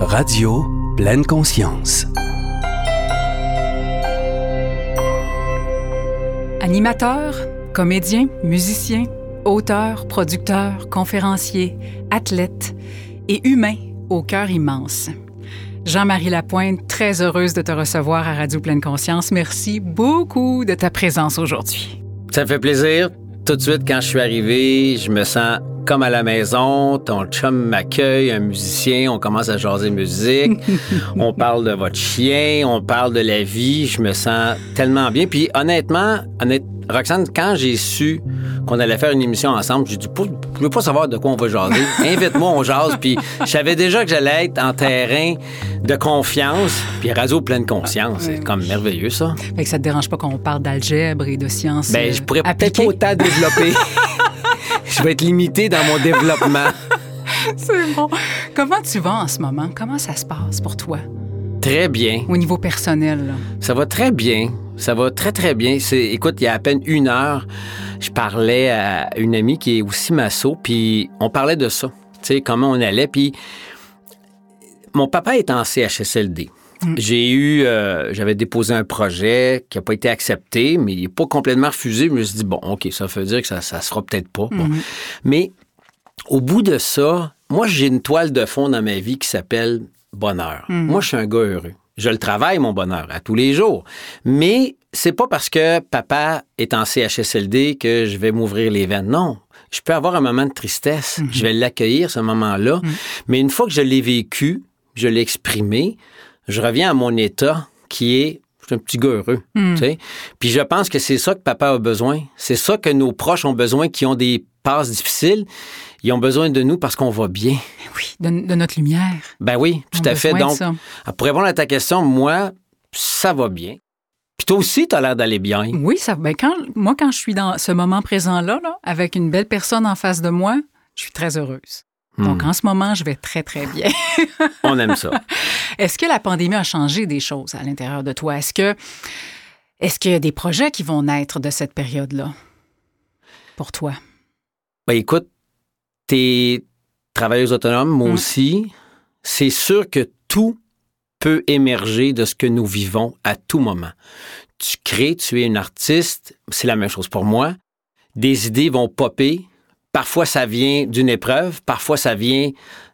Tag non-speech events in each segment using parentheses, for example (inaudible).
Radio pleine conscience. Animateur, comédien, musicien, auteur, producteur, conférencier, athlète et humain au cœur immense. Jean-Marie Lapointe, très heureuse de te recevoir à Radio Pleine Conscience. Merci beaucoup de ta présence aujourd'hui. Ça me fait plaisir. Tout de suite, quand je suis arrivé, je me sens comme à la maison. Ton chum m'accueille, un musicien, on commence à jaser musique. (laughs) on parle de votre chien, on parle de la vie. Je me sens tellement bien. Puis honnêtement, Roxane, quand j'ai su qu'on allait faire une émission ensemble, j'ai dit, je veux pas savoir de quoi on va jaser. Invite-moi, on jase. Puis je savais déjà que j'allais être en terrain de confiance. Puis radio pleine conscience. C'est comme merveilleux, ça. Fait que ça te dérange pas qu'on parle d'algèbre et de sciences Ben, je pourrais euh, peut-être pas autant développer. (laughs) je vais être limité dans mon développement. (laughs) C'est bon. Comment tu vas en ce moment? Comment ça se passe pour toi? Très bien. Au niveau personnel, là. Ça va très bien. Ça va très, très bien. C'est, écoute, il y a à peine une heure, je parlais à une amie qui est aussi masso, puis on parlait de ça. Tu sais, comment on allait. Puis mon papa est en CHSLD. J'ai eu, euh, j'avais déposé un projet qui n'a pas été accepté, mais il n'est pas complètement refusé. Je me suis dit, bon, OK, ça veut dire que ça ne se fera peut-être pas. Bon. Mais au bout de ça, moi, j'ai une toile de fond dans ma vie qui s'appelle bonheur. Moi, je suis un gars heureux. Je le travaille, mon bonheur, à tous les jours. Mais c'est pas parce que papa est en CHSLD que je vais m'ouvrir les veines. Non. Je peux avoir un moment de tristesse. Je vais l'accueillir, ce moment-là. Mais une fois que je l'ai vécu, je l'ai exprimé, je reviens à mon état qui est je suis un petit gars heureux. sais. Puis je pense que c'est ça que papa a besoin. C'est ça que nos proches ont besoin qui ont des passes difficiles. Ils ont besoin de nous parce qu'on va bien. Oui, de, de notre lumière. Ben oui, tout On à fait. Donc, ça. pour répondre à ta question, moi, ça va bien. Puis toi aussi, tu as l'air d'aller bien. Oui, ça, ben quand, moi, quand je suis dans ce moment présent-là, là, avec une belle personne en face de moi, je suis très heureuse. Donc, Hmm. en ce moment, je vais très, très bien. (laughs) On aime ça. Est-ce que la pandémie a changé des choses à l'intérieur de toi? Est-ce que est-ce qu'il y a des projets qui vont naître de cette période-là pour toi? Ben écoute, t'es travailleuse autonome, moi Mm. aussi. C'est sûr que tout peut émerger de ce que nous vivons à tout moment. Tu crées, tu es une artiste, c'est la même chose pour moi. Des idées vont popper. Parfois, ça vient d'une épreuve, parfois, ça vient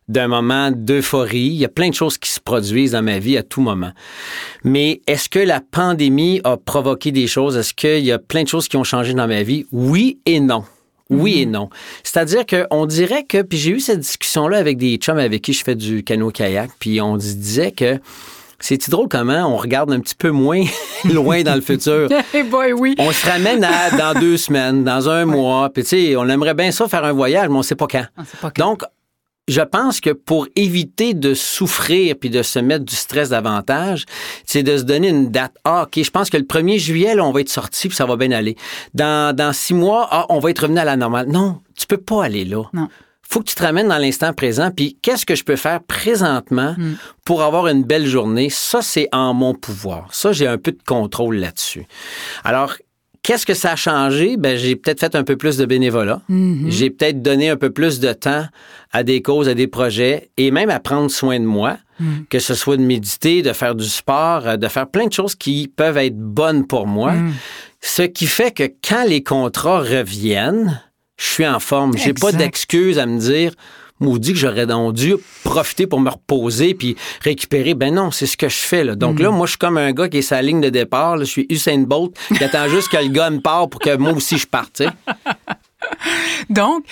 d'un moment d'euphorie. Il y a plein de choses qui se produisent dans ma vie à tout moment. Mais est-ce que la pandémie a provoqué des choses? Est-ce qu'il y a plein de choses qui ont changé dans ma vie? Oui et non. Oui et non. C'est-à-dire qu'on dirait que, puis j'ai eu cette discussion-là avec des chums avec qui je fais du canot-kayak, puis on disait que c'est drôle comment on regarde un petit peu moins (laughs) loin dans le futur? (laughs) Eh boy, oui. On se ramène à dans deux semaines, dans un mois, puis tu sais, on aimerait bien ça faire un voyage, mais on sait pas quand. On sait pas quand. Donc, je pense que pour éviter de souffrir puis de se mettre du stress davantage, c'est de se donner une date. Ah, OK, je pense que le 1er juillet, là, on va être sorti puis ça va bien aller. Dans, dans six mois, ah, on va être revenu à la normale. Non, tu peux pas aller là. Non. Faut que tu te ramènes dans l'instant présent. Puis qu'est-ce que je peux faire présentement Mm. pour avoir une belle journée? Ça, c'est en mon pouvoir. Ça, j'ai un peu de contrôle là-dessus. Alors, qu'est-ce que ça a changé? Ben, j'ai peut-être fait un peu plus de bénévolat. Mhm. J'ai peut-être donné un peu plus de temps à des causes, à des projets et même à prendre soin de moi, Mm. que ce soit de méditer, de faire du sport, euh, de faire plein de choses qui peuvent être bonnes pour moi. Mm. Ce qui fait que quand les contrats reviennent, je suis en forme. J'ai pas Exact. d'excuse à me dire maudit que j'aurais donc dû profiter pour me reposer puis récupérer. Ben non, c'est ce que je fais. Là. Donc là, moi, je suis comme un gars qui est sa ligne de départ. là. Je suis Usain Bolt qui attend juste que le gars me part pour que moi aussi je parte. (laughs) Donc,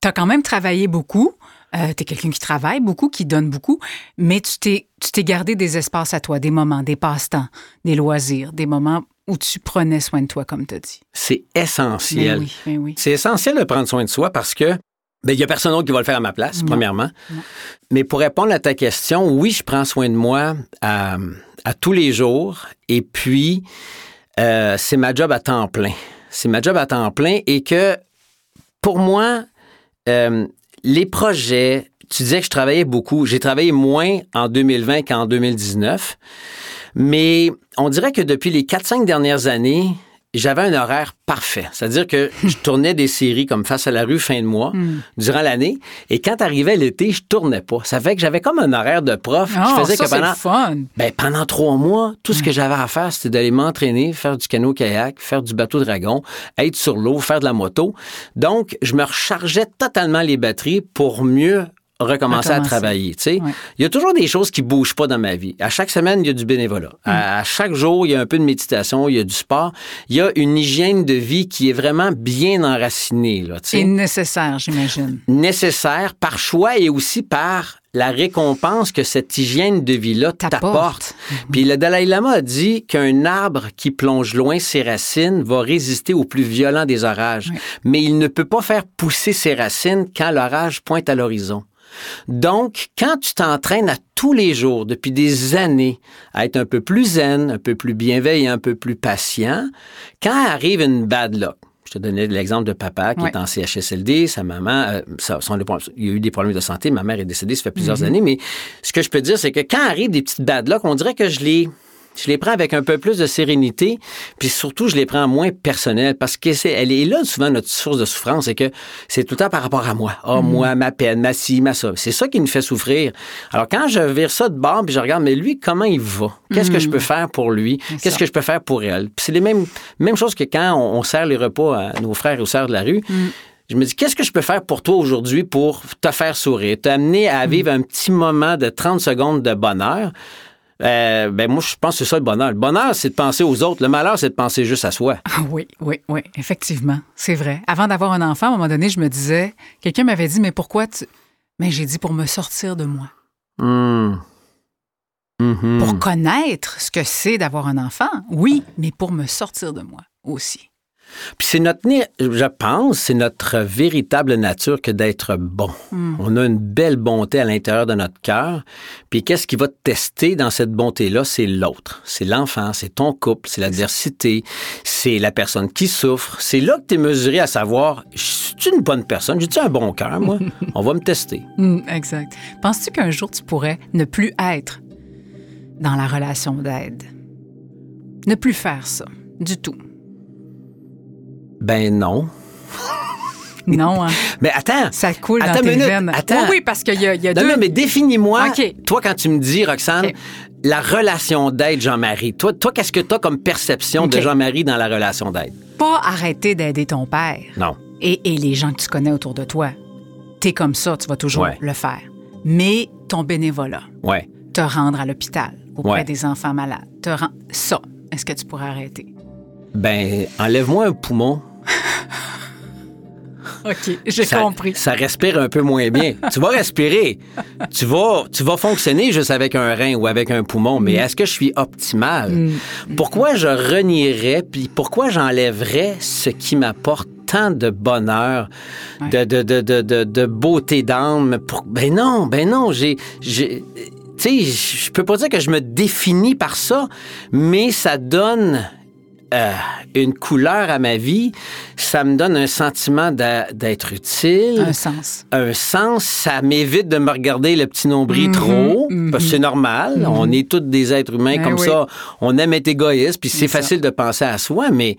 tu as quand même travaillé beaucoup. tu es quelqu'un qui travaille beaucoup, qui donne beaucoup, mais tu t'es, tu t'es gardé des espaces à toi, des moments, des passe-temps, des loisirs, des moments où tu prenais soin de toi, comme tu as dit. C'est Ben essentiel. oui, ben oui. C'est essentiel de prendre soin de soi parce que ben, il y a personne d'autre qui va le faire à ma place, Non. premièrement. Non. Mais pour répondre à ta question, oui, je prends soin de moi à, à tous les jours. Et puis, euh, c'est ma job à temps plein. C'est ma job à temps plein et que pour moi, euh, les projets, tu disais que je travaillais beaucoup. J'ai travaillé moins en 2020 qu'en 2019. Mais on dirait que depuis les 4-5 dernières années, j'avais un horaire parfait. C'est-à-dire que je (laughs) tournais des séries comme Face à la rue fin de mois Hmm. durant l'année. Et quand arrivait l'été, je tournais pas. Ça fait que j'avais comme un horaire de prof. Ah, ça, que c'est pendant, fun. ben, pendant trois mois, tout ce que j'avais à faire, c'était d'aller m'entraîner, faire du canot-kayak, faire du bateau-dragon, être sur l'eau, faire de la moto. Donc, je me rechargeais totalement les batteries pour mieux recommencer à travailler. tu sais. Il y a toujours des choses qui bougent pas dans ma vie. À chaque semaine, il y a du bénévolat. À, à chaque jour, il y a un peu de méditation, il y a du sport. Il y a une hygiène de vie qui est vraiment bien enracinée. Là, tu sais C'est nécessaire, j'imagine. nécessaire par choix et aussi par la récompense que cette hygiène de vie-là T'apporte. t'apporte. Puis le Dalai Lama a dit qu'un arbre qui plonge loin ses racines va résister au plus violent des orages, Oui. mais il ne peut pas faire pousser ses racines quand l'orage pointe à l'horizon. Donc, quand tu t'entraînes à tous les jours, depuis des années, à être un peu plus zen, un peu plus bienveillant, un peu plus patient, quand arrive une bad luck, je te donnais l'exemple de papa qui Ouais. est en CHSLD, sa maman, euh, son- il y a eu des problèmes de santé, ma mère est décédée, ça fait plusieurs Mm-hmm. années, mais ce que je peux dire, c'est que quand arrivent des petites bad luck, on dirait que je les, je les prends avec un peu plus de sérénité, puis surtout, je les prends moins personnelles, parce que c'est, elle est là souvent notre source de souffrance, c'est que c'est tout le temps par rapport à moi. Ah, moi, ma peine, ma ci, ma ça. C'est ça qui me fait souffrir. Alors, quand je vire ça de bord, puis je regarde, mais lui, comment il va? Qu'est-ce que je peux faire pour lui? Qu'est-ce que je peux faire pour elle? Puis c'est les mêmes, mêmes choses que quand on, on sert les repas à nos frères et aux sœurs de la rue. Je me dis, qu'est-ce que je peux faire pour toi aujourd'hui pour te faire sourire, t'amener à vivre un petit moment de 30 secondes de bonheur? Euh, ben moi, je pense que c'est ça le bonheur. Le bonheur, c'est de penser aux autres. Le malheur, c'est de penser juste à soi. Ah oui, oui, oui, effectivement, c'est vrai. Avant d'avoir un enfant, à un moment donné, je me disais, quelqu'un m'avait dit, mais pourquoi tu... Mais j'ai dit pour me sortir de moi. Mhm. pour connaître ce que c'est d'avoir un enfant, oui, mais pour me sortir de moi aussi. Puis c'est notre, je pense, c'est notre véritable nature que d'être bon. On a une belle bonté à l'intérieur de notre cœur. Puis qu'est-ce qui va te tester dans cette bonté-là? C'est l'autre. C'est l'enfant, c'est ton couple, c'est l'adversité, c'est la personne qui souffre. C'est là que tu es mesuré à savoir, je suis une bonne personne, j'ai-tu un bon cœur, moi? (laughs) On va me tester. Hum, exact. Penses-tu qu'un jour tu pourrais ne plus être dans la relation d'aide? Ne plus faire ça du tout. Ben non. Non, hein? (laughs) Mais attends. ça coule Attends dans tes minute, veines. attends. Oui, oui, parce qu'il y a, y a Non, deux... non, mais définis-moi, toi, quand tu me dis, Roxane, la relation d'aide, Jean-Marie, toi, toi qu'est-ce que tu as comme perception de. Jean-Marie dans la relation d'aide? Pas arrêter d'aider ton père. Non. et, et les gens que tu connais autour de toi. T'es comme ça, tu vas toujours Ouais. le faire. Mais ton bénévolat, Ouais. te rendre à l'hôpital auprès Ouais. des enfants malades, te rend... ça, est-ce que tu pourrais arrêter? Ben, enlève-moi un poumon. (laughs) OK, j'ai ça, compris. Ça respire un peu moins bien. (laughs) tu vas respirer. Tu vas, tu vas fonctionner juste avec un rein ou avec un poumon, Mm. mais est-ce que je suis optimal? Pourquoi je renierais, puis pourquoi j'enlèverais ce qui m'apporte tant de bonheur, Ouais. de, de, de, de, de, de beauté d'âme? Pour- Ben non, ben non, j'ai... j'ai tu sais, je peux pas dire que je me définis par ça, mais ça donne euh, une couleur à ma vie, ça me donne un sentiment d'être utile, Un sens. un sens, ça m'évite de me regarder le petit nombril Mhm, trop, mhm. parce que c'est normal, on est tous des êtres humains Ben comme oui. ça, on aime être égoïste, puis c'est ça. facile de penser à soi, mais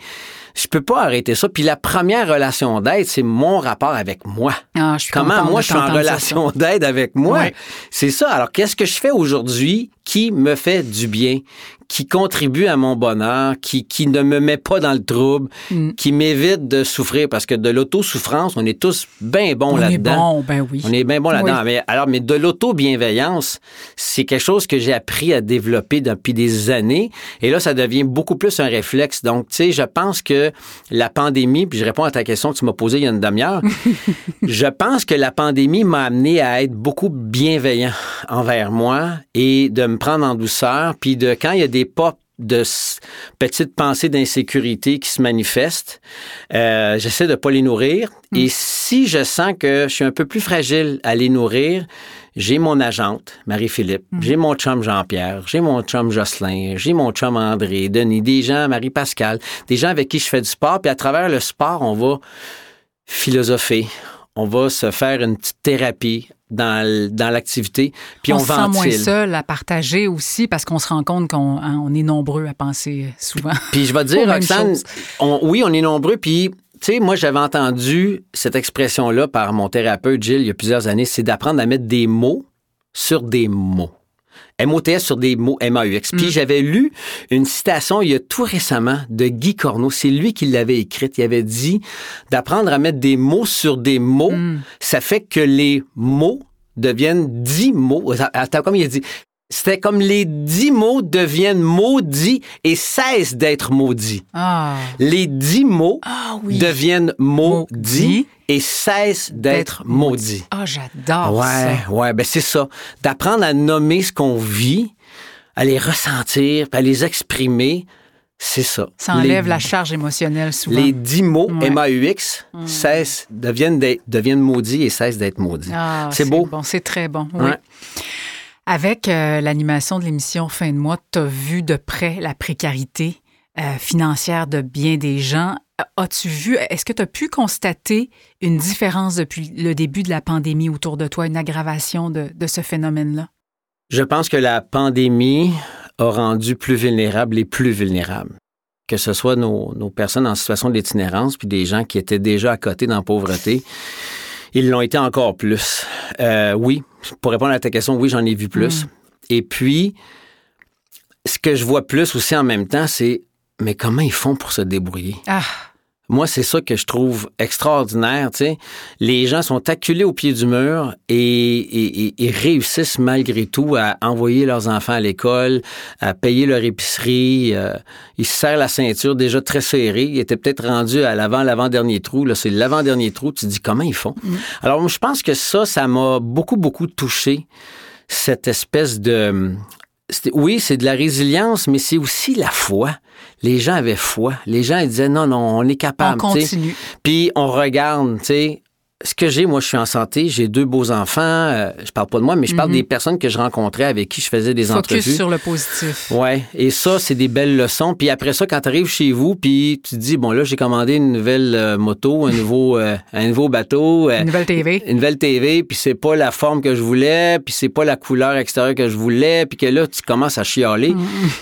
je peux pas arrêter ça. Puis la première relation d'aide, c'est mon rapport avec moi. Ah, je suis Comment moi je suis en relation d'aide avec moi? Ouais. C'est ça. Alors qu'est-ce que je fais aujourd'hui qui me fait du bien, qui contribue à mon bonheur, qui, qui ne me met pas dans le trouble, Mm. qui m'évite de souffrir parce que de l'autosouffrance, on est tous bien bons On est là-dedans. bon, ben oui. On est bien bon là-dedans. Oui. Mais alors, mais de l'auto-bienveillance, c'est quelque chose que j'ai appris à développer depuis des années. Et là, ça devient beaucoup plus un réflexe. Donc, tu sais, je pense que la pandémie, puis je réponds à ta question que tu m'as posée il y a une demi-heure, (laughs) je pense que la pandémie m'a amené à être beaucoup bienveillant envers moi et de me prendre en douceur. Puis de quand il y a des pas de petites pensées d'insécurité qui se manifestent, euh, j'essaie de pas les nourrir. Et si je sens que je suis un peu plus fragile à les nourrir, j'ai mon agente, Marie-Philippe, j'ai mon chum Jean-Pierre, j'ai mon chum Jocelyn, j'ai mon chum André, Denis, des gens, Marie-Pascal, des gens avec qui je fais du sport. Puis à travers le sport, on va philosopher. On va se faire une petite thérapie dans, l'activité, puis on, on, se sent moins seul à partager aussi parce qu'on se rend compte qu'on hein, on est nombreux à penser souvent. (laughs) Puis je vais te dire, Roxane, on- oui, on est nombreux, puis tu sais, moi, j'avais entendu cette expression-là par mon thérapeute Gilles il y a plusieurs années, c'est d'apprendre à mettre des mots sur des mots. M-O-T-S sur des mots M-A-U-X. Mm. Puis j'avais lu une citation il y a tout récemment de Guy Corneau. C'est lui qui l'avait écrite. Il avait dit d'apprendre à mettre des mots sur des mots, Mm. ça fait que les mots deviennent dix mots. Attends, comme il a dit, c'était comme les dix mots deviennent maudits et cessent d'être maudits. Ah, Les dix mots ah oui. deviennent maudits Maudits. Et cessent d'être maudits. Ah, j'adore Ouais, ça. ouais, ben c'est ça. D'apprendre à nommer ce qu'on vit, à les ressentir, puis à les exprimer, c'est ça. Ça enlève les, la charge émotionnelle souvent. Les dix mots Ouais. M-A-U-X cessent, deviennent, deviennent maudits et cessent d'être maudits. Ah, c'est beau. bon, c'est très bon. oui. Ouais. Avec euh, l'animation de l'émission Fin de mois, tu as vu de près la précarité euh, financière de bien des gens. As-tu vu, est-ce que tu as pu constater une différence depuis le début de la pandémie autour de toi, une aggravation de, de ce phénomène-là? Je pense que la pandémie a rendu plus vulnérables les plus vulnérables. Que ce soit nos, nos personnes en situation d'itinérance, puis des gens qui étaient déjà à côté dans la pauvreté, ils l'ont été encore plus. Euh, oui, pour répondre à ta question, oui, j'en ai vu plus. Et puis, ce que je vois plus aussi en même temps, c'est mais comment ils font pour se débrouiller? Ah, Moi, c'est ça que je trouve extraordinaire. Tu sais. Les gens sont acculés au pied du mur et, et- et- réussissent malgré tout à envoyer leurs enfants à l'école, à payer leur épicerie. euh, ils se serrent la ceinture déjà très serrée. Ils étaient peut-être rendus à l'avant, l'avant-dernier trou. Là, c'est l'avant-dernier trou. Tu te dis comment ils font? Alors, moi, je pense que ça, ça m'a beaucoup, beaucoup touché. Cette espèce de... Oui, c'est de la résilience, mais c'est aussi la foi. Les gens avaient foi. Les gens ils disaient non, non, on est on capable. sais. continue. Puis on regarde, tu sais. Ce que j'ai, moi, je suis en santé, j'ai deux beaux enfants. euh, je parle pas de moi, mais je parle des personnes que je rencontrais avec qui je faisais des Mhm. Focus entrevues. sur le positif. Ouais, et ça, c'est des belles leçons. Puis après ça, quand tu arrives chez vous, puis tu te dis, bon, là, j'ai commandé une nouvelle euh, moto, un nouveau, euh, un nouveau bateau. euh, Une nouvelle TV. une nouvelle TV, puis c'est pas la forme que je voulais, puis c'est pas la couleur extérieure que je voulais, puis que là, tu commences à chialer.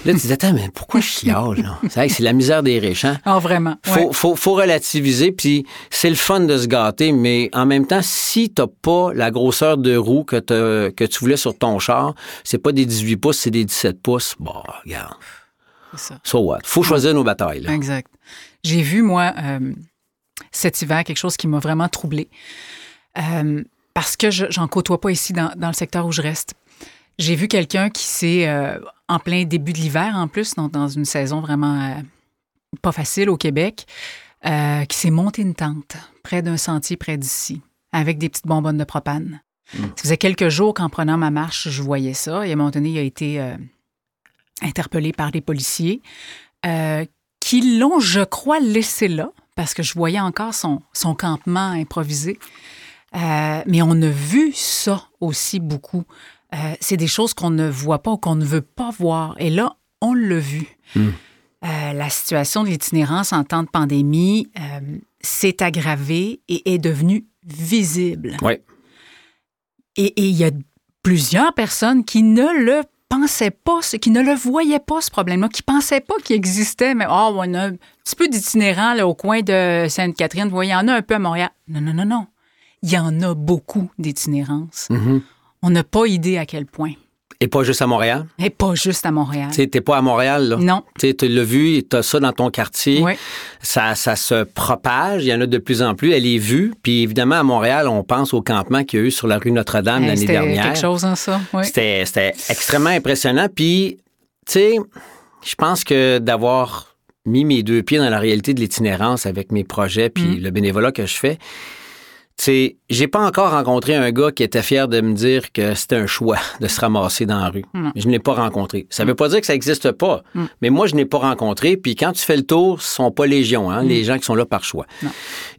Là, tu te dis, attends, mais pourquoi je chiale, là? (laughs) C'est vrai que c'est la misère des riches, hein? Ah, vraiment. Faut, faut, faut relativiser, puis c'est le fun de se gâter, mais en même temps, si t'as pas la grosseur de roue que, tu voulais sur ton char, c'est pas des 18 pouces, c'est des 17 pouces, bon, regarde, C'est ça. so what? Faut choisir nos batailles, là. Exact. J'ai vu, moi, euh, cet hiver, quelque chose qui m'a vraiment troublée. Euh, parce que je j'en côtoie pas ici dans, dans le secteur où je reste. J'ai vu quelqu'un qui s'est, euh, en plein début de l'hiver en plus, donc dans une saison vraiment pas facile au Québec, qui s'est monté une tente près d'un sentier près d'ici, avec des petites bonbonnes de propane. Ça faisait quelques jours qu'en prenant ma marche, je voyais ça. Et à un moment donné, il a été euh, interpellé par des policiers euh, qui l'ont, je crois, laissé là, parce que je voyais encore son, son campement improvisé. Euh, mais on a vu ça aussi beaucoup. Euh, c'est des choses qu'on ne voit pas ou qu'on ne veut pas voir. Et là, on l'a vu. Mm. Euh, la situation de l'itinérance en temps de pandémie s'est aggravée et est devenue visible. Ouais. Et il y a plusieurs personnes qui ne le pensaient pas, qui ne le voyaient pas, ce problème-là, qui pensaient pas qu'il existait, mais oh, on a un petit peu d'itinérants au coin de Sainte-Catherine. Vous voyez, il y en a un peu à Montréal. Non, non, non, non. Il y en a beaucoup d'itinérance. Mhm. On n'a pas idée à quel point. Et pas juste à Montréal? Et pas juste à Montréal. Tu sais, t'es pas à Montréal, là. Non. Tu l'as vu, tu as ça dans ton quartier. Oui. Ça, ça se propage, il y en a de plus en plus. Elle est vue. Puis évidemment, à Montréal, on pense au campement qu'il y a eu sur la rue Notre-Dame Hey, l'année C'était dernière. quelque chose, hein, ça? Oui. C'était c'était extrêmement impressionnant. Puis, tu sais, je pense que d'avoir mis mes deux pieds dans la réalité de l'itinérance avec mes projets puis Mm. le bénévolat que je fais, sais, j'ai pas encore rencontré un gars qui était fier de me dire que c'était un choix de se ramasser dans la rue. Mm. Je ne l'ai pas rencontré. Ça veut pas dire que ça n'existe pas, Mm. mais moi, je n'ai pas rencontré. Puis quand tu fais le tour, ce sont pas légion, hein, les gens qui sont là par choix. Non.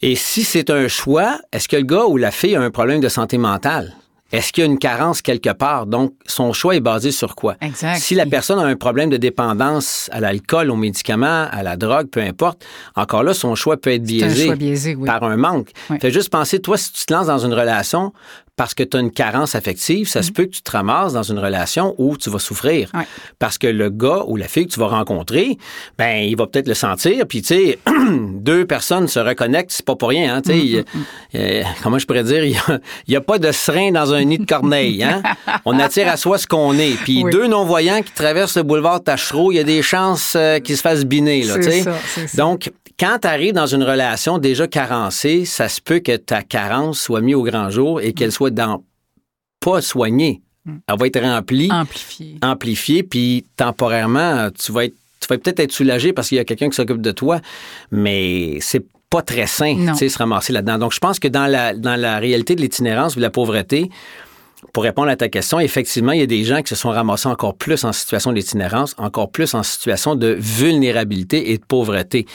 Et si c'est un choix, est-ce que le gars ou la fille a un problème de santé mentale? Est-ce qu'il y a une carence quelque part? Donc, son choix est basé sur quoi? Exact. Si la personne a un problème de dépendance à l'alcool, aux médicaments, à la drogue, peu importe, encore là, son choix peut être un biaisé, choix biaisé, oui. par un manque. Oui. Fais juste penser, toi, si tu te lances dans une relation parce que tu as une carence affective, ça se peut que tu te ramasses dans une relation où tu vas souffrir. Parce que le gars ou la fille que tu vas rencontrer, ben, il va peut-être le sentir, puis tu sais, (clears throat) deux personnes se reconnectent, c'est pas pour rien, hein, tu sais. Il- euh, comment je pourrais dire, il n'y a, pas de serin dans un nid de corneille, hein? On attire à soi ce qu'on est. Puis Oui. deux non-voyants qui traversent le boulevard Tachereau, il y a des chances euh, qu'ils se fassent biner, là, ça. Donc, quand tu arrives dans une relation déjà carencée, ça se peut que ta carence soit mise au grand jour et qu'elle soit dans pas soignée. Elle va être remplie, Amplifié. amplifiée, puis temporairement, tu vas être, tu vas peut-être être soulagé parce qu'il y a quelqu'un qui s'occupe de toi, mais c'est pas très sain, tu sais, se ramasser là-dedans. Donc, je pense que dans la, dans la réalité de l'itinérance ou de la pauvreté, pour répondre à ta question, effectivement, il y a des gens qui se sont ramassés encore plus en situation d'itinérance, encore plus en situation de vulnérabilité et de pauvreté.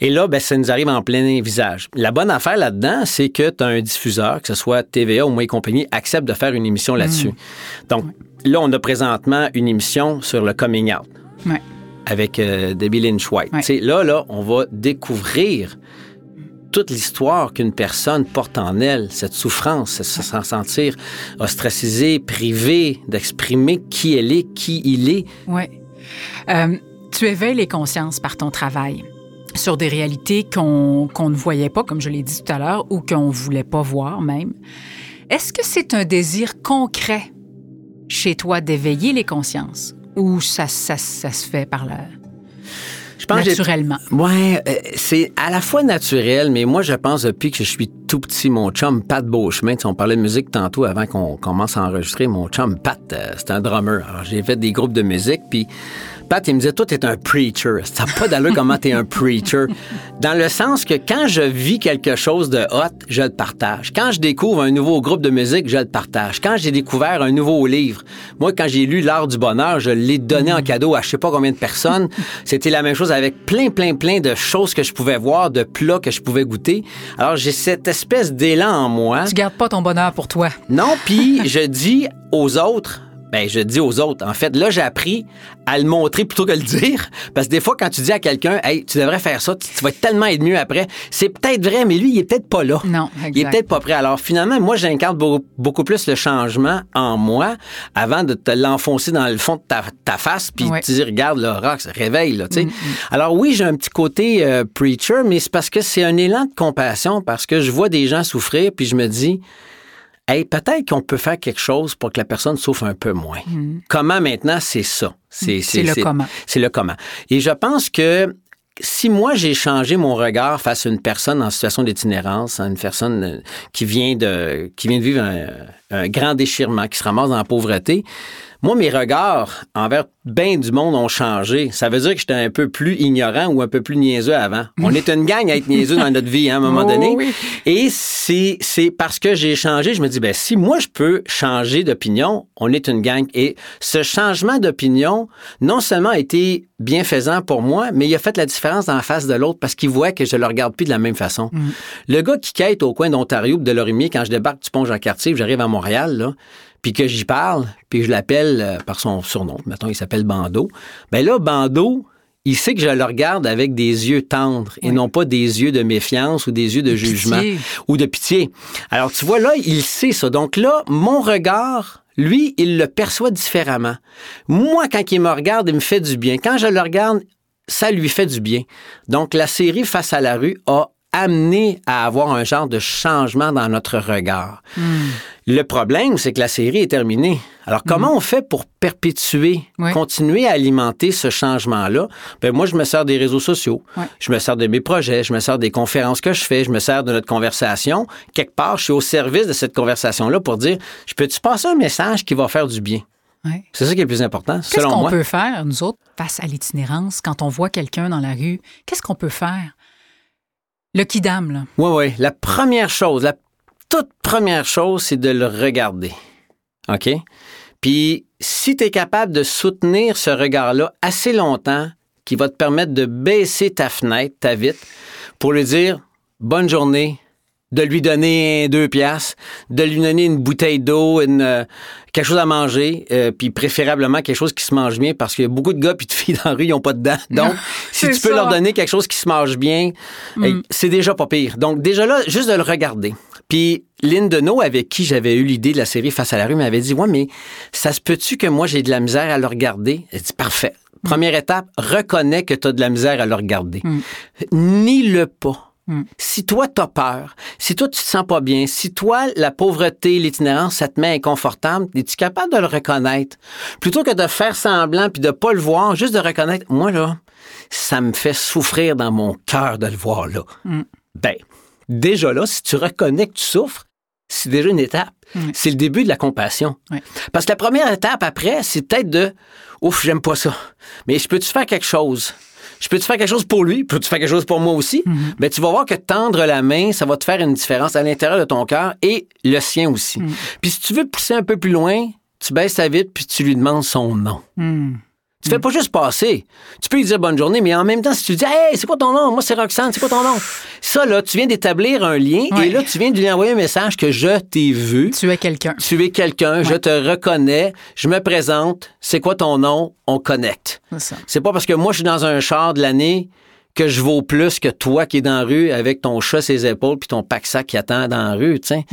Et là, ben, ça nous arrive en plein visage. La bonne affaire là-dedans, c'est que tu as un diffuseur, que ce soit TVA ou moi et compagnie, accepte de faire une émission là-dessus. Donc, là, on a présentement une émission sur le coming out Ouais. avec euh, Debbie Lynch White. Ouais. Tu sais, Là, là, on va découvrir toute l'histoire qu'une personne porte en elle, cette souffrance, se se sentir ostracisée, privée, d'exprimer qui elle est, qui il est. Oui. Euh, tu éveilles les consciences par ton travail sur des réalités qu'on qu'on ne voyait pas, comme je l'ai dit tout à l'heure, ou qu'on ne voulait pas voir même. Est-ce que c'est un désir concret chez toi d'éveiller les consciences ou ça, ça, ça se fait par là, Je pense que naturellement? Ouais, euh, c'est à la fois naturel, mais moi, je pense depuis que je suis tout petit, mon chum Pat Beauchemin, tu sais, on parlait de musique tantôt avant qu'on commence à enregistrer, mon chum Pat, euh, c'est un drummer. Alors, j'ai fait des groupes de musique, puis Pat, il me disait, toi, t'es un preacher. Ça n'a pas d'allure comment t'es un preacher. Dans le sens que quand je vis quelque chose de hot, je le partage. Quand je découvre un nouveau groupe de musique, je le partage. Quand j'ai découvert un nouveau livre, moi, quand j'ai lu L'Art du Bonheur, je l'ai donné en cadeau à je sais pas combien de personnes. C'était la même chose avec plein, plein, plein de choses que je pouvais voir, de plats que je pouvais goûter. Alors, j'ai cette espèce d'élan en moi. Tu gardes pas ton bonheur pour toi. Non, puis je dis aux autres, ben je dis aux autres. En fait, là, j'ai appris à le montrer plutôt que le dire. Parce que des fois, quand tu dis à quelqu'un, hey, tu devrais faire ça, tu, tu vas tellement être mieux après, c'est peut-être vrai, mais lui, il est peut-être pas là. Non, Il est peut-être pas prêt. Alors finalement, moi, j'incarne beaucoup, beaucoup plus le changement en moi avant de te l'enfoncer dans le fond de ta, ta face puis Ouais. te dire, regarde, le rock, réveille, là, tu sais. Alors oui, j'ai un petit côté euh, preacher, mais c'est parce que c'est un élan de compassion, parce que je vois des gens souffrir, puis je me dis, Hey, peut-être qu'on peut faire quelque chose pour que la personne souffre un peu moins. Comment maintenant, c'est ça? C'est le comment. C'est le comment. Et je pense que si moi j'ai changé mon regard face à une personne en situation d'itinérance, à une personne euh, qui vient de qui vient de vivre un, un grand déchirement, qui se ramasse dans la pauvreté, moi mes regards envers bien du monde ont changé. Ça veut dire que j'étais un peu plus ignorant ou un peu plus niaiseux avant. On est une gang à être niaiseux dans notre vie hein, à un moment (laughs) Oh donné. oui. Et c'est c'est parce que j'ai changé, je me dis ben si moi je peux changer d'opinion, on est une gang et ce changement d'opinion non seulement a été bienfaisant pour moi, mais il a fait la différence dans la face de l'autre parce qu'il voit que je le regarde plus de la même façon. Le gars qui quête au coin d'Ontario ou de Lorimier quand je débarque du pont Jean-Cartier, j'arrive à Montréal là, puis que j'y parle, puis je l'appelle euh, par son surnom, mettons il s'appelle Bando. Ben là Bando, il sait que je le regarde avec des yeux tendres et non pas des yeux de méfiance ou des yeux de, jugement pitié. ou de pitié. Alors, tu vois, là, il sait ça. Donc là, mon regard, lui, il le perçoit différemment. Moi, quand il me regarde, il me fait du bien. Quand je le regarde, ça lui fait du bien. Donc, la série Face à la rue a amené à avoir un genre de changement dans notre regard. Le problème, c'est que la série est terminée. Alors, comment on fait pour perpétuer, Oui. continuer à alimenter ce changement-là? Ben, moi, je me sers des réseaux sociaux. Je me sers de mes projets, je me sers des conférences que je fais, je me sers de notre conversation. Quelque part, je suis au service de cette conversation-là pour dire, je peux-tu passer un message qui va faire du bien? C'est ça qui est le plus important, Qu'est-ce qu'on peut faire, nous autres, face à l'itinérance, quand on voit quelqu'un dans la rue? Qu'est-ce qu'on peut faire? Le kidam, là. Oui, oui. La première chose, la toute première chose, c'est de le regarder. OK? Puis, si tu es capable de soutenir ce regard-là assez longtemps, qui va te permettre de baisser ta fenêtre, ta vitre, pour lui dire bonne journée, de lui donner deux piastres, de lui donner une bouteille d'eau, une, euh, quelque chose à manger, euh, puis préférablement quelque chose qui se mange bien, parce qu'il y a beaucoup de gars puis de filles dans la rue, ils n'ont pas de dents. (laughs) Donc, si tu peux leur donner quelque chose qui se mange bien, hey, c'est déjà pas pire. Donc, déjà là, juste de le regarder. Puis, Lynn Deneau, avec qui j'avais eu l'idée de la série Face à la rue, m'avait dit, ouais, mais ça se peut-tu que moi, j'ai de la misère à le regarder? Elle dit, parfait. Première étape, reconnais que tu as de la misère à le regarder. Nie-le pas. Si toi, t'as peur, si toi, tu te sens pas bien, si toi, la pauvreté, l'itinérance, ça te met inconfortable, es-tu capable de le reconnaître? Plutôt que de faire semblant puis de pas le voir, juste de reconnaître, moi, là, ça me fait souffrir dans mon cœur de le voir, là. Ben, déjà là, si tu reconnais que tu souffres, c'est déjà une étape. C'est le début de la compassion. Parce que la première étape après, c'est peut-être de Ouf, j'aime pas ça. Mais je peux-tu faire quelque chose? Je peux-tu faire quelque chose pour lui? Peux-tu faire quelque chose pour moi aussi? Ben, tu vas voir que tendre la main, ça va te faire une différence à l'intérieur de ton cœur et le sien aussi. Puis si tu veux pousser un peu plus loin, tu baisses ta vitre puis tu lui demandes son nom. Tu fais pas juste passer. Tu peux lui dire bonne journée, mais en même temps, si tu dis Hey, c'est quoi ton nom? Moi, c'est Roxane, c'est quoi ton nom? Ça, là, tu viens d'établir un lien Ouais. et là, tu viens de lui envoyer un message que je t'ai vu. Tu es quelqu'un. Tu es quelqu'un, je te reconnais, je me présente, c'est quoi ton nom? On connecte. C'est pas parce que moi, je suis dans un char de l'année que je vaux plus que toi qui es dans la rue avec ton chat ses épaules puis ton pack-sac qui attend dans la rue, tu sais.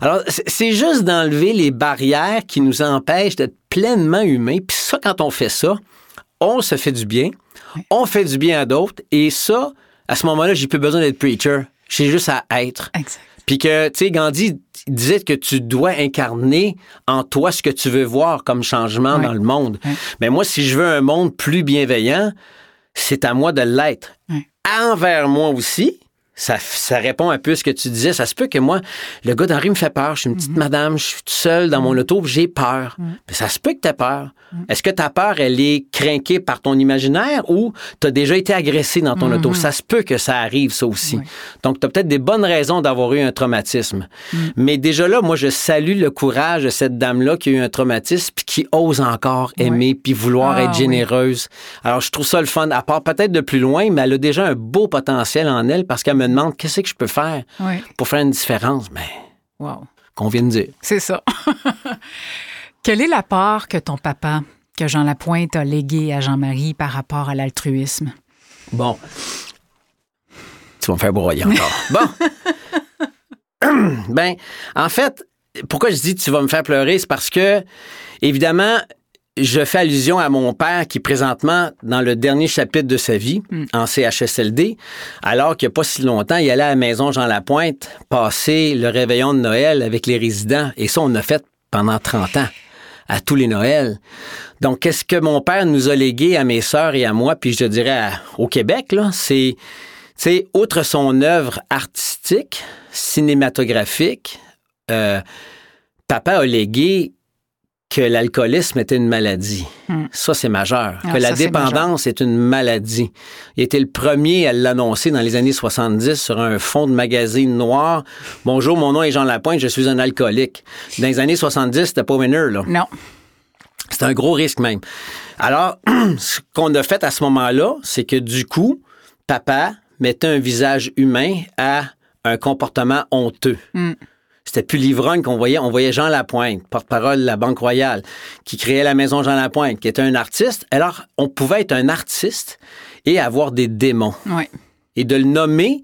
Alors, c'est- juste d'enlever les barrières qui nous empêchent d'être pleinement humains. Puis ça, quand on fait ça, on se fait du bien, on fait du bien à d'autres, et ça, à ce moment-là, j'ai plus besoin d'être preacher. J'ai juste à être. Exact. Puis que, tu sais, Gandhi disait que tu dois incarner en toi ce que tu veux voir comme changement dans le monde. Mais moi, si je veux un monde plus bienveillant, c'est à moi de l'être. Envers moi aussi. Ça, ça répond un peu à ce que tu disais. Ça se peut que moi, le gars d'Henri me fait peur. Je suis une petite madame, je suis toute seule dans mon auto, j'ai peur. Mais ça se peut que tu peur. Est-ce que ta peur, elle est craquée par ton imaginaire ou tu as déjà été agressé dans ton auto? Ça se peut que ça arrive, ça aussi. Donc, tu as peut-être des bonnes raisons d'avoir eu un traumatisme. Mais déjà là, moi, je salue le courage de cette dame-là qui a eu un traumatisme puis qui ose encore aimer puis vouloir Ah, être oui. généreuse. Alors, je trouve ça le fun. À part peut-être de plus loin, mais elle a déjà un beau potentiel en elle parce qu'elle me demande qu'est-ce que je peux faire Oui. pour faire une différence? Mais Wow. qu'on vient de dire. C'est ça. (laughs) Quelle est la part que ton papa, que Jean Lapointe a léguée à Jean-Marie par rapport à l'altruisme? Bon. Tu vas me faire broyer encore. (laughs) bon. (clears throat) ben, en fait, pourquoi je dis tu vas me faire pleurer, c'est parce que, évidemment, je fais allusion à mon père qui, présentement, dans le dernier chapitre de sa vie, en CHSLD, alors qu'il n'y a pas si longtemps, il allait à la maison Jean Lapointe passer le réveillon de Noël avec les résidents. Et ça, on l'a fait pendant 30 ans, à tous les Noëls. Donc, qu'est-ce que mon père nous a légué à mes sœurs et à moi, puis je dirais à- au Québec, là, c'est, tu sais, outre son œuvre artistique, cinématographique, euh, papa a légué que l'alcoolisme était une maladie. Ça, c'est majeur. Ah, que la dépendance est une maladie. Il était le premier à l'annoncer dans les années 70 sur un fond de magazine noir. Bonjour, mon nom est Jean Lapointe, je suis un alcoolique. Dans les années 70, c'était pas winner, là. Non. C'est un gros risque même. Alors, (clears throat) ce qu'on a fait à ce moment-là, c'est que du coup, papa mettait un visage humain à un comportement honteux. C'était plus l'ivrogne qu'on voyait. On voyait Jean Lapointe, porte-parole de la Banque Royale, qui créait la maison Jean Lapointe, qui était un artiste. Alors, on pouvait être un artiste et avoir des démons. Oui. Et de le nommer,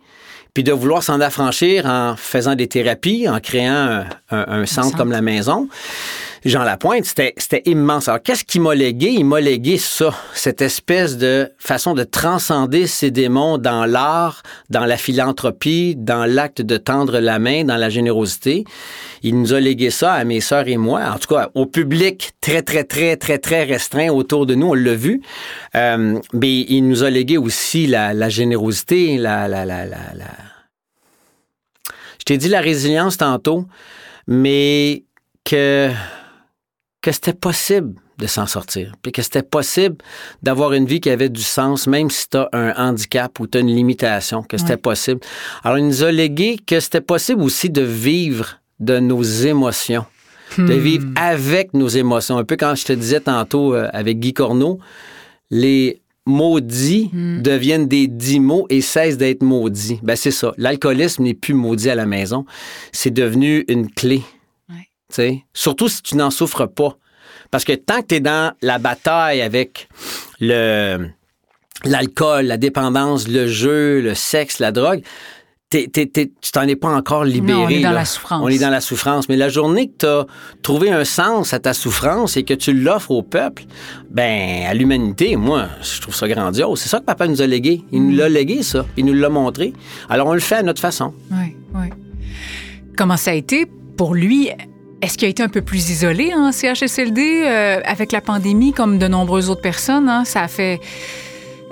puis de vouloir s'en affranchir en faisant des thérapies, en créant un, un- un centre centre. comme la maison. Jean Lapointe, c'était immense. Alors, qu'est-ce qu'il m'a légué? Il m'a légué ça, cette espèce de façon de transcender ses démons dans l'art, dans la philanthropie, dans l'acte de tendre la main, dans la générosité. Il nous a légué ça à mes sœurs et moi, en tout cas au public très, très, très, très, très restreint autour de nous, on l'a vu. Euh, mais il nous a légué aussi la, la générosité, la, la, la, la, la- Je t'ai dit la résilience tantôt, mais que que c'était possible de s'en sortir, puis que c'était possible d'avoir une vie qui avait du sens, même si tu as un handicap ou tu as une limitation, que c'était possible. Alors, il nous a légué que c'était possible aussi de vivre de nos émotions, de vivre avec nos émotions. Un peu quand je te disais tantôt euh, avec Guy Corneau, les, maudits deviennent des dix mots et cessent d'être maudits. Ben, c'est ça. L'alcoolisme n'est plus maudit à la maison. C'est devenu une clé. Ouais. Tu sais, Surtout si tu n'en souffres pas. Parce que tant que tu es dans la bataille avec le l'alcool, la dépendance, le jeu, le sexe, la drogue, t'es- t'es- t'es- tu t'en es pas encore libéré. Non, on est dans là. la souffrance. On est dans la souffrance. Mais la journée que tu as trouvé un sens à ta souffrance et que tu l'offres au peuple, ben à l'humanité, moi, je trouve ça grandiose. C'est ça que papa nous a légué. Il Mm. nous l'a légué, ça. Il nous l'a montré. Alors on le fait à notre façon. Oui, oui. Comment ça a été pour lui? Est-ce qu'il a été un peu plus isolé en CHSLD euh, avec la pandémie, comme de nombreuses autres personnes? hein? Ça a fait.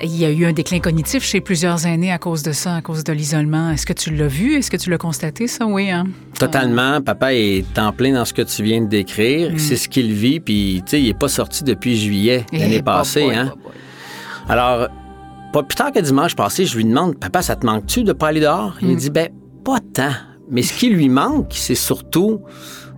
Il y a eu un déclin cognitif chez plusieurs aînés à cause de ça, à cause de l'isolement. Est-ce que tu l'as vu? Est-ce que tu l'as constaté, ça? Oui, hein? Totalement. Papa est en plein dans ce que tu viens de décrire. Mm. C'est ce qu'il vit. Puis, tu sais, il n'est pas sorti depuis juillet Eh, l'année passée. boy, hein? boy. Alors, pas plus tard que dimanche passé, je lui demande Papa, ça te manque-tu de pas aller dehors? Il Mm. me dit Ben, pas tant. Mais ce qui lui manque, c'est surtout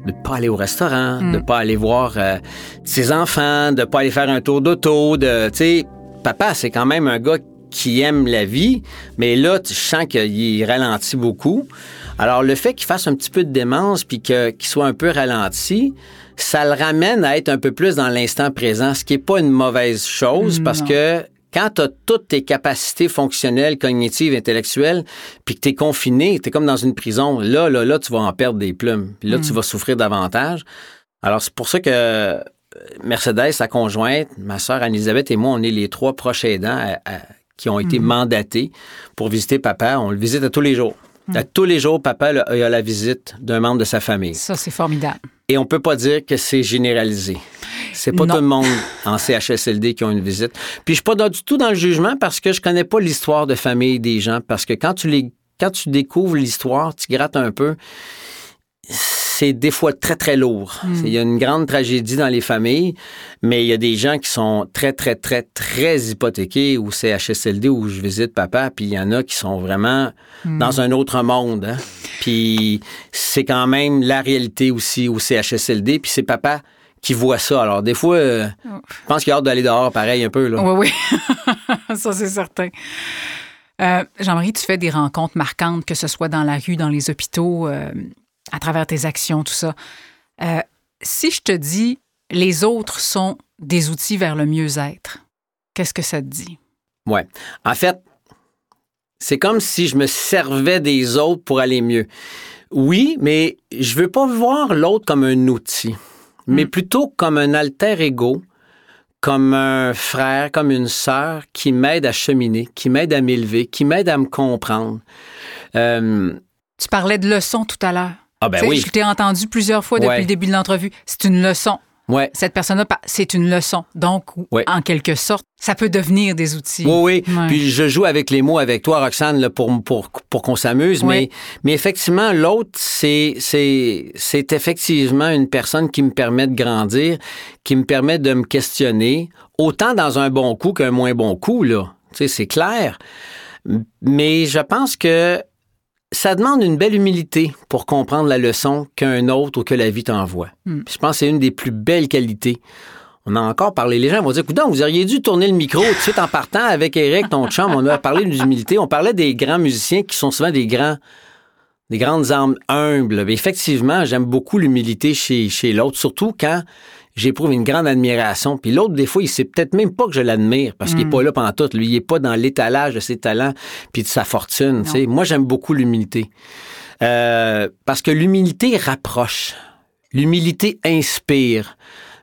de ne pas aller au restaurant, Mm. de ne pas aller voir euh, ses enfants, de ne pas aller faire un tour d'auto. De, tu sais, papa, c'est quand même un gars qui aime la vie, mais là, tu sens qu'il ralentit beaucoup. Alors, le fait qu'il fasse un petit peu de démence puis qu'il soit un peu ralenti, ça le ramène à être un peu plus dans l'instant présent, ce qui n'est pas une mauvaise chose parce Non. que quand tu as toutes tes capacités fonctionnelles, cognitives, intellectuelles, puis que tu es confiné, tu es comme dans une prison, là, là, là, tu vas en perdre des plumes. Puis là, tu vas souffrir davantage. Alors, c'est pour ça que euh, Mercedes, sa conjointe, ma sœur Anne-Elisabeth et moi, on est les trois proches aidants à- à- qui ont été mandatés pour visiter papa. On le visite à tous les jours. À tous les jours, papa là, il a la visite d'un membre de sa famille. Ça, c'est formidable. Et on peut pas dire que c'est généralisé. C'est pas Non. tout le monde en CHSLD qui ont une visite. Puis je suis pas dans- du tout dans le jugement parce que je connais pas l'histoire de famille des gens. Parce que quand tu les, quand tu découvres l'histoire, tu grattes un peu. C'est des fois très, très lourd. Il y a une grande tragédie dans les familles, mais il y a des gens qui sont très, très, très, très hypothéqués au CHSLD où je visite papa, puis il y en a qui sont vraiment dans un autre monde. hein. Puis c'est quand même la réalité aussi au CHSLD, puis c'est papa qui voit ça. Alors des fois, euh, je pense qu'il a hâte d'aller dehors pareil un peu. Là. Oui, oui. (laughs) ça, c'est certain. Euh, Jean-Marie, tu fais des rencontres marquantes, que ce soit dans la rue, dans les hôpitaux, euh, à travers tes actions, tout ça. Euh, si je te dis les autres sont des outils vers le mieux-être, qu'est-ce que ça te dit? Ouais. En fait, c'est comme si je me servais des autres pour aller mieux. Oui, mais je veux pas voir l'autre comme un outil, mais plutôt comme un alter ego, comme un frère, comme une sœur qui m'aide à cheminer, qui m'aide à m'élever, qui m'aide à me comprendre. Euh, Tu parlais de leçons tout à l'heure. ah ben oui, Je t'ai entendu plusieurs fois depuis Ouais. le début de l'entrevue. C'est une leçon. Ouais. Cette personne-là, c'est une leçon. Donc, Ouais. en quelque sorte, ça peut devenir des outils. Oui, oui. Ouais. Puis je joue avec les mots avec toi, Roxane, là, pour, pour, pour qu'on s'amuse. Mais, mais effectivement, l'autre, c'est, c'est, c'est effectivement une personne qui me permet de grandir, qui me permet de me questionner, autant dans un bon coup qu'un moins bon coup, là. Tu sais, c'est clair. Mais je pense que ça demande une belle humilité pour comprendre la leçon qu'un autre ou que la vie t'envoie. Hmm. Je pense que c'est une des plus belles qualités. On a encore parlé. Les gens vont dire, vous auriez dû tourner le micro tout de suite en partant avec Eric, ton chum. On a parlé d'humilité. On parlait des grands musiciens qui sont souvent des grands, des grandes âmes humbles. Mais effectivement, j'aime beaucoup l'humilité chez, chez l'autre, surtout quand j'éprouve une grande admiration. Puis l'autre, des fois, il sait peut-être même pas que je l'admire parce qu'il est pas là pendant tout. Lui, il est pas dans l'étalage de ses talents puis de sa fortune. Moi, j'aime beaucoup l'humilité. Euh, parce que l'humilité rapproche. L'humilité inspire.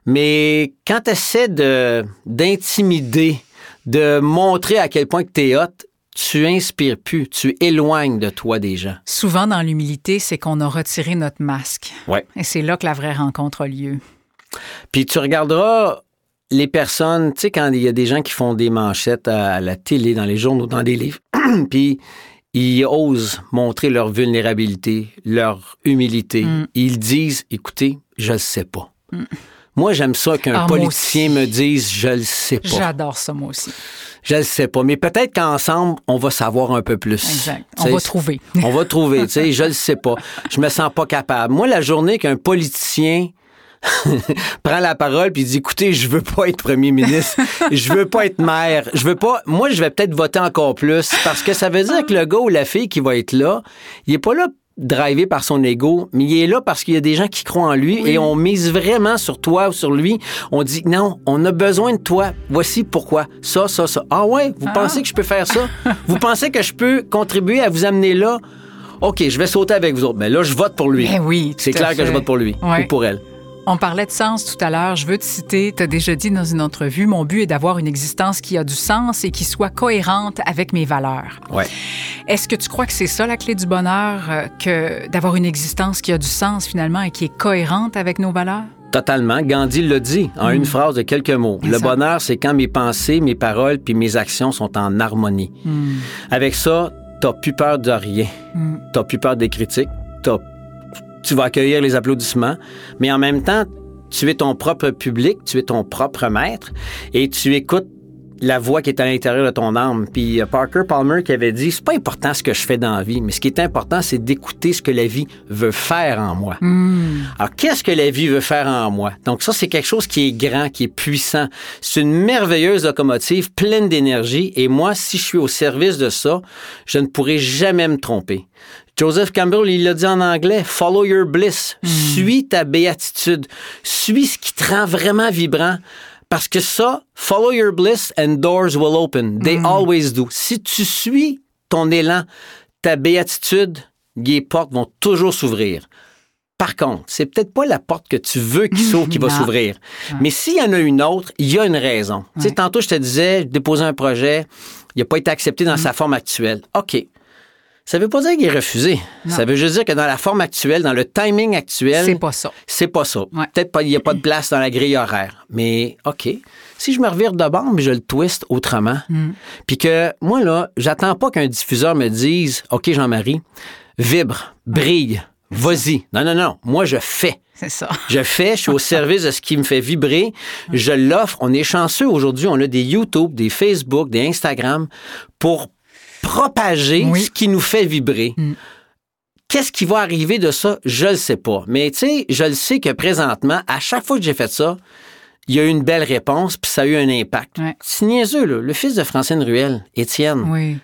Mais quand tu essaies de, d'intimider, de montrer à quel point que tu es hot, tu inspires plus, tu éloignes de toi des gens. Souvent, dans l'humilité, c'est qu'on a retiré notre masque. Ouais. Et c'est là que la vraie rencontre a lieu. Puis tu regarderas les personnes, tu sais, quand il y a des gens qui font des manchettes à la télé, dans les journaux, dans des livres, (clears throat) puis ils osent montrer leur vulnérabilité, leur humilité. Mm. Ils disent, écoutez, je le sais pas. Moi, j'aime ça qu'un Ah, politicien me dise, je le sais pas. J'adore ça, moi aussi. Je le sais pas. Mais peut-être qu'ensemble, on va savoir un peu plus. Exact. On va trouver. on va trouver, tu sais, (laughs) je le sais pas. Je me sens pas capable. Moi, la journée qu'un politicien (laughs) prend la parole puis dit écoutez, je veux pas être premier ministre, (laughs) je veux pas être maire, je veux pas moi je vais peut-être voter encore plus parce que ça veut dire que le gars ou la fille qui va être là, il est pas là drivé par son ego, mais il est là parce qu'il y a des gens qui croient en lui et on mise vraiment sur toi ou sur lui. On dit non, on a besoin de toi. Voici pourquoi. Ça, ça, ça. Ah ouais, vous Ah. pensez que je peux faire ça? (laughs) vous pensez que je peux contribuer à vous amener là? OK, je vais sauter avec vous autres. Mais là, je vote pour lui. Ben oui, C'est clair que je vote pour lui Ouais. ou pour elle. On parlait de sens tout à l'heure. Je veux te citer, tu as déjà dit dans une entrevue, mon but est d'avoir une existence qui a du sens et qui soit cohérente avec mes valeurs. Ouais. Est-ce que tu crois que c'est ça la clé du bonheur, euh, que d'avoir une existence qui a du sens finalement et qui est cohérente avec nos valeurs? Totalement. Gandhi l'a dit en une phrase de quelques mots. Le bonheur, c'est quand mes pensées, mes paroles puis mes actions sont en harmonie. Avec ça, t'as plus peur de rien. T'as plus peur des critiques. T'as- Tu vas accueillir les applaudissements, mais en même temps, tu es ton propre public, tu es ton propre maître et tu écoutes la voix qui est à l'intérieur de ton âme. Puis euh, Parker Palmer qui avait dit, c'est pas important ce que je fais dans la vie, mais ce qui est important, c'est d'écouter ce que la vie veut faire en moi. Alors, qu'est-ce que la vie veut faire en moi? Donc, ça, c'est quelque chose qui est grand, qui est puissant. C'est une merveilleuse locomotive pleine d'énergie. Et moi, si je suis au service de ça, je ne pourrai jamais me tromper. Joseph Campbell, il l'a dit en anglais, follow your bliss. Suis ta béatitude. Suis ce qui te rend vraiment vibrant. Parce que ça, follow your bliss and doors will open. They always do. Si tu suis ton élan, ta béatitude, les portes vont toujours s'ouvrir. Par contre, c'est peut-être pas la porte que tu veux qu'il s'ouvre qui va (laughs) s'ouvrir. Mais s'il y en a une autre, il y a une raison. Tu sais, tantôt, je te disais, je déposais un projet, il n'a pas été accepté dans sa forme actuelle. OK. Ça veut pas dire qu'il est refusé. Non. Ça veut juste dire que dans la forme actuelle, dans le timing actuel, C'est pas ça. c'est pas ça. Ouais. Peut-être pas, il n'y a pas de place dans la grille horaire. Mais OK. Si je me revire de bord, mais je le twist autrement, puis que moi, là, j'attends pas qu'un diffuseur me dise OK, Jean-Marie, vibre, brille, vas-y. Non, non, non. Moi, je fais. C'est ça. Je fais, je suis au service de ce qui me fait vibrer. Je l'offre. On est chanceux aujourd'hui. On a des YouTube, des Facebook, des Instagram pour propager Oui. ce qui nous fait vibrer. Mm. Qu'est-ce qui va arriver de ça? Je le sais pas. Mais tu sais, je le sais que présentement, à chaque fois que j'ai fait ça, il y a eu une belle réponse, puis ça a eu un impact. Ouais. C'est niaiseux, là. Le fils de Francine Ruel, Étienne, Oui,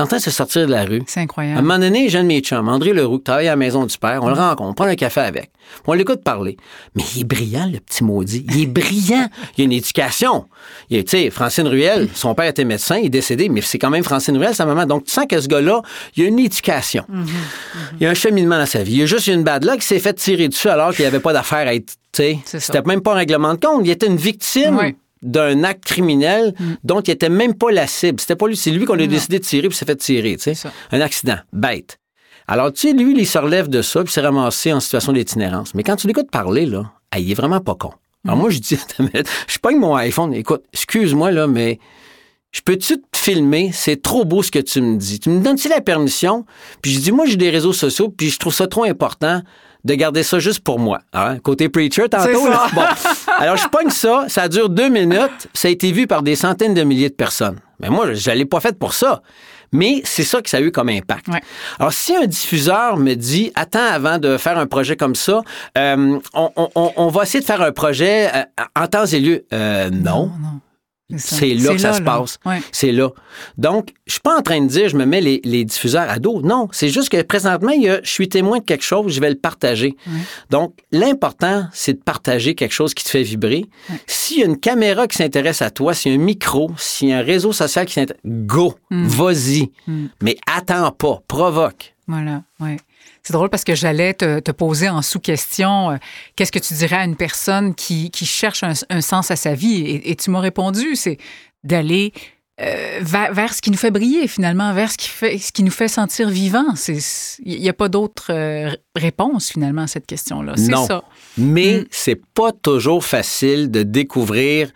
en train de se sortir de la rue. c'est À un incroyable. moment donné, j'ai un de mes chums, André Leroux, qui travaille à la maison du père. On le rencontre, on prend un café avec. On l'écoute parler. Mais il est brillant, le petit maudit. Il est brillant. Il a une éducation. Il tu sais, Francine Ruel, son père était médecin, il est décédé, mais c'est quand même Francine Ruel, sa maman. Donc, tu sens que ce gars-là, il a une éducation. Il a un cheminement dans sa vie. Il a juste une bad luck qui s'est fait tirer dessus alors qu'il n'y avait pas d'affaire à être, tu sais. C'était même pas un règlement de compte. Il était une victime. Oui. D'un acte criminel dont il était même pas la cible. C'était pas lui, c'est lui qu'on a décidé de tirer puis s'est fait tirer, tu sais. Un accident, bête. Alors, tu sais, lui, il se relève de ça, puis s'est ramassé en situation d'itinérance. Mais quand tu l'écoutes parler, là, ah, il est vraiment pas con. Alors, moi, je dis, (laughs) je pogne mon iPhone, écoute, excuse-moi, là, mais je peux-tu te filmer? C'est trop beau ce que tu me dis. Tu me donnes-tu la permission? Puis je dis, moi, j'ai des réseaux sociaux, puis je trouve ça trop important de garder ça juste pour moi. Hein? Côté preacher, tantôt. Là. Bon. (laughs) Alors, je pogne ça, ça dure deux minutes, ça a été vu par des centaines de milliers de personnes. Mais moi, je ne l'ai pas fait pour ça. Mais c'est ça que ça a eu comme impact. Ouais. Alors, si un diffuseur me dit, attends, avant de faire un projet comme ça, euh, on, on- on- on va essayer de faire un projet euh, en temps et lieu. Euh, non. non. C'est là que ça se passe. Ouais. C'est là. Donc, je suis pas en train de dire je me mets les, les diffuseurs à dos. Non, c'est juste que présentement, il y a, je suis témoin de quelque chose, je vais le partager. Donc, l'important, c'est de partager quelque chose qui te fait vibrer. S'il y a une caméra qui s'intéresse à toi, s'il y a un micro, s'il y a un réseau social qui s'intéresse, go, vas-y. Mais attends pas, provoque. Voilà, oui. C'est drôle parce que j'allais te, te poser en sous-question euh, qu'est-ce que tu dirais à une personne qui, qui cherche un, un sens à sa vie? Et, et tu m'as répondu, c'est d'aller euh, vers, vers ce qui nous fait briller finalement, vers ce qui, fait, ce qui nous fait sentir vivant. Il n'y a pas d'autre euh, réponse finalement à cette question-là. C'est Non. ça. Mais Mm. c'est pas toujours facile de découvrir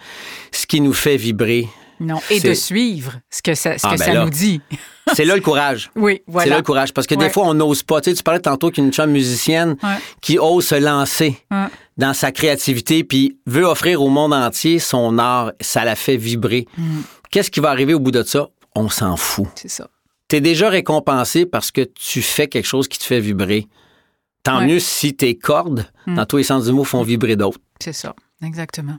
ce qui nous fait vibrer. Non. Et C'est- de suivre ce que ça, ce Ah, que ben ça là. nous dit. (laughs) C'est là le courage. Oui, C'est voilà. là le courage. Parce que des fois, on n'ose pas. Tu sais, tu parlais tantôt qu'une chum musicienne Ouais. qui ose se lancer Ouais. dans sa créativité puis veut offrir au monde entier son art. Ça la fait vibrer. Mm. Qu'est-ce qui va arriver au bout de ça? On s'en fout. C'est ça. Tu es déjà récompensé parce que tu fais quelque chose qui te fait vibrer. Tant mieux si tes cordes, Mm. dans tous les sens du mot, font vibrer d'autres. C'est ça, exactement.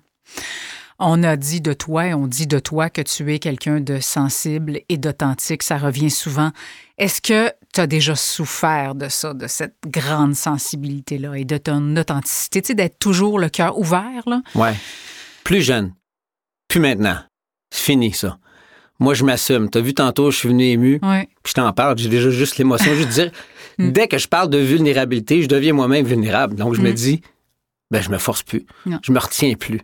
On a dit de toi et on dit de toi que tu es quelqu'un de sensible et d'authentique. Ça revient souvent. Est-ce que tu as déjà souffert de ça, de cette grande sensibilité-là et de ton authenticité, tu sais, d'être toujours le cœur ouvert, là? Ouais. Plus jeune. Plus maintenant. C'est fini, ça. Moi, je m'assume. T'as vu tantôt, je suis venu ému. Oui. Puis je t'en parle, j'ai déjà juste l'émotion. Je veux dire, (laughs) dès que je parle de vulnérabilité, je deviens moi-même vulnérable. Donc, je me Mm. dis, ben, je me force plus. Non. Je me retiens plus.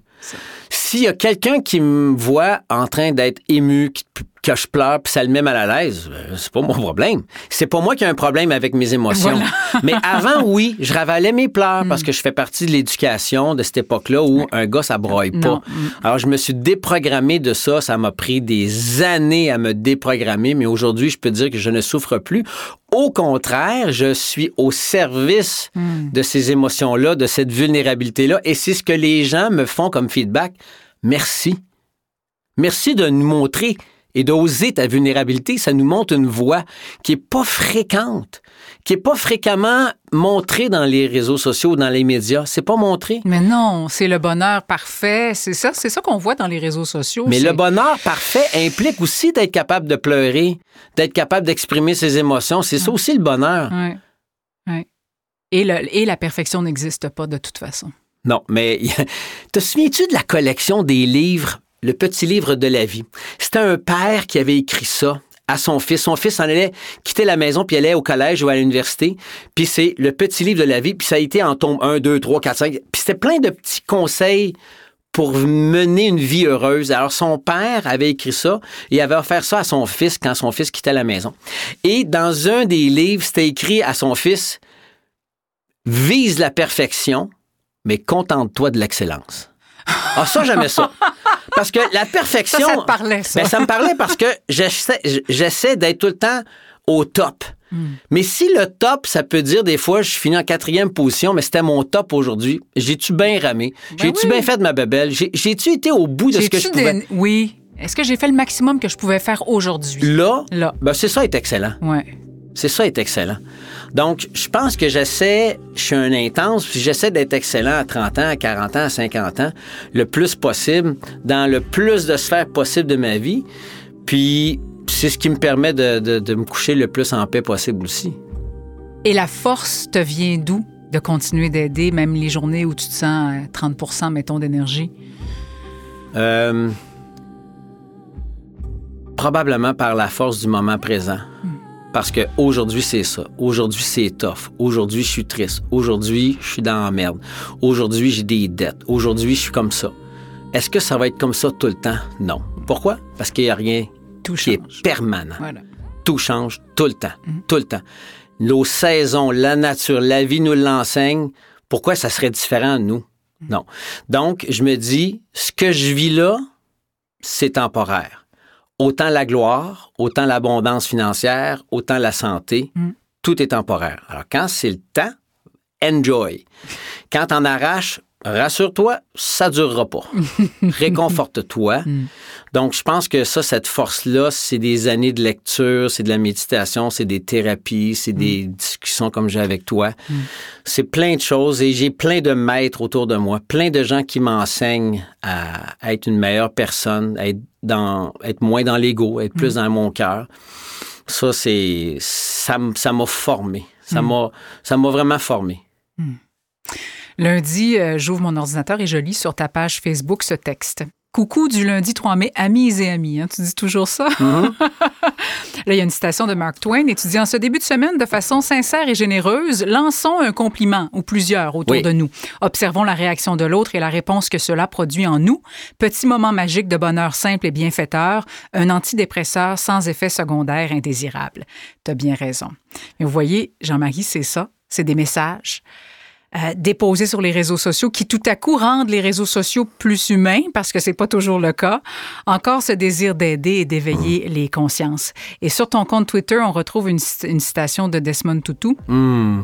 S'il y a quelqu'un qui me voit en train d'être ému, qui- que je pleure, puis ça le met mal à l'aise, euh, c'est pas mon problème. C'est pas moi qui ai un problème avec mes émotions. Voilà. (laughs) Mais avant, oui, je ravalais mes pleurs Mm. parce que je fais partie de l'éducation de cette époque-là où un gars, ça broye pas. Non. Mm. Alors, je me suis déprogrammé de ça. Ça m'a pris des années à me déprogrammer, mais aujourd'hui, je peux dire que je ne souffre plus. Au contraire, je suis au service Mm. de ces émotions-là, de cette vulnérabilité-là. Et c'est ce que les gens me font comme feedback. Merci. Merci de nous montrer et d'oser ta vulnérabilité. Ça nous montre une voie qui est pas fréquente, qui est pas fréquemment montrée dans les réseaux sociaux ou dans les médias. C'est pas montré. Mais non, c'est le bonheur parfait. C'est ça, c'est ça qu'on voit dans les réseaux sociaux. Mais le bonheur parfait implique aussi d'être capable de pleurer, d'être capable d'exprimer ses émotions. C'est ça aussi le bonheur. Ouais. Ouais. Et, le- et la perfection n'existe pas de toute façon. Non, mais (laughs) te souviens-tu de la collection des livres, le petit livre de la vie? C'était un père qui avait écrit ça à son fils. Son fils en allait quitter la maison puis allait au collège ou à l'université. Puis c'est le petit livre de la vie. Puis ça a été en tome 1, 2, 3, 4, 5. Puis c'était plein de petits conseils pour mener une vie heureuse. Alors, son père avait écrit ça et avait offert ça à son fils quand son fils quittait la maison. Et dans un des livres, c'était écrit à son fils, vise la perfection, mais contente-toi de l'excellence. Ah, ça, j'aimais ça. (laughs) Parce que la Ça, perfection. ça te parlait, ça. Ben, ça me parlait parce que j'essaie, j'essaie d'être tout le temps au top. Hmm. Mais si le top, ça peut dire des fois, je finis en quatrième position, mais c'était mon top aujourd'hui, j'ai-tu bien ramé? J'ai-tu Ben oui. bien fait de ma bebelle? J'ai- J'ai-tu été au bout de ce que je J'ai-tu pouvais? des- Oui. Est-ce que j'ai fait le maximum que je pouvais faire aujourd'hui? Là, Là. ben, c'est ça est excellent. Ouais. C'est ça est excellent. Donc, je pense que j'essaie, je suis un intense, puis j'essaie d'être excellent à 30 ans, à 40 ans, à 50 ans, le plus possible, dans le plus de sphères possible de ma vie. Puis, c'est ce qui me permet de, de- de me coucher le plus en paix possible aussi. Et la force te vient d'où de continuer d'aider, même les journées où tu te sens à 30% mettons, d'énergie? Euh, probablement par la force du moment présent. Parce que aujourd'hui c'est ça. Aujourd'hui, c'est tough. Aujourd'hui, je suis triste. Aujourd'hui, je suis dans la merde. Aujourd'hui, j'ai des dettes. Aujourd'hui, je suis comme ça. Est-ce que ça va être comme ça tout le temps? Non. Pourquoi? Parce qu'il n'y a rien Tout qui change. est permanent. Voilà. Tout change tout le temps. Tout le temps. Nos saisons, la nature, la vie nous l'enseigne. Pourquoi ça serait différent nous? Non. Donc, je me dis, ce que je vis là, c'est temporaire. Autant la gloire, autant l'abondance financière, autant la santé, Mm. tout est temporaire. Alors, quand c'est le temps, enjoy. Quand t'en arraches, rassure-toi, ça durera pas. (laughs) Réconforte-toi. Mm. Donc, je pense que ça, cette force-là, c'est des années de lecture, c'est de la méditation, c'est des thérapies, c'est des discussions comme j'ai avec toi. C'est plein de choses et j'ai plein de maîtres autour de moi, plein de gens qui m'enseignent à, à être une meilleure personne, à être, dans, être moins dans l'ego, être plus dans mon cœur. Ça, c'est, ça m'a formé. Ça m'a, ça m'a vraiment formé. Lundi, euh, j'ouvre mon ordinateur et je lis sur ta page Facebook ce texte. Coucou du lundi 3 mai, amis et amis. hein, tu dis toujours ça? (laughs) Là, il y a une citation de Mark Twain et tu dis En ce début de semaine, de façon sincère et généreuse, lançons un compliment ou plusieurs autour Oui. de nous. Observons la réaction de l'autre et la réponse que cela produit en nous. Petit moment magique de bonheur simple et bienfaiteur, un antidépresseur sans effet secondaire indésirable. Tu as bien raison. Mais vous voyez, Jean-Marie, c'est ça. C'est des messages euh, déposés sur les réseaux sociaux qui tout à coup rendent les réseaux sociaux plus humains parce que c'est pas toujours le cas. Encore ce désir d'aider et d'éveiller les consciences. Et sur ton compte Twitter, on retrouve une, cit- une citation de Desmond Tutu. Hmm.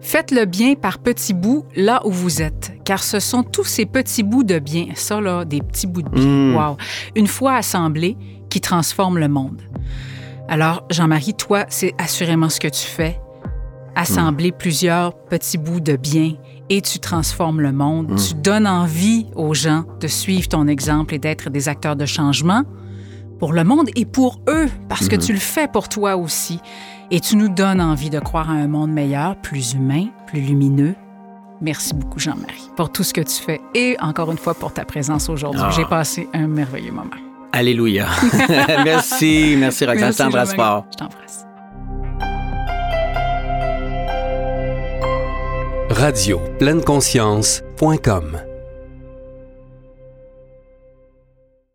Faites le bien par petits bouts là où vous êtes, car ce sont tous ces petits bouts de bien, ça là, des petits bouts de bien, Mm. wow, une fois assemblés, qui transforment le monde. Alors, Jean-Marie, toi, c'est assurément ce que tu fais. Assembler plusieurs petits bouts de bien et tu transformes le monde. Tu donnes envie aux gens de suivre ton exemple et d'être des acteurs de changement pour le monde et pour eux, parce que tu le fais pour toi aussi. Et tu nous donnes envie de croire à un monde meilleur, plus humain, plus lumineux. Merci beaucoup, Jean-Marie, pour tout ce que tu fais et encore une fois pour ta présence aujourd'hui. Ah. J'ai passé un merveilleux moment. Alléluia. (laughs) merci, merci Roxane. Je t'embrasse fort. Je t'embrasse. Radio pleine conscience.com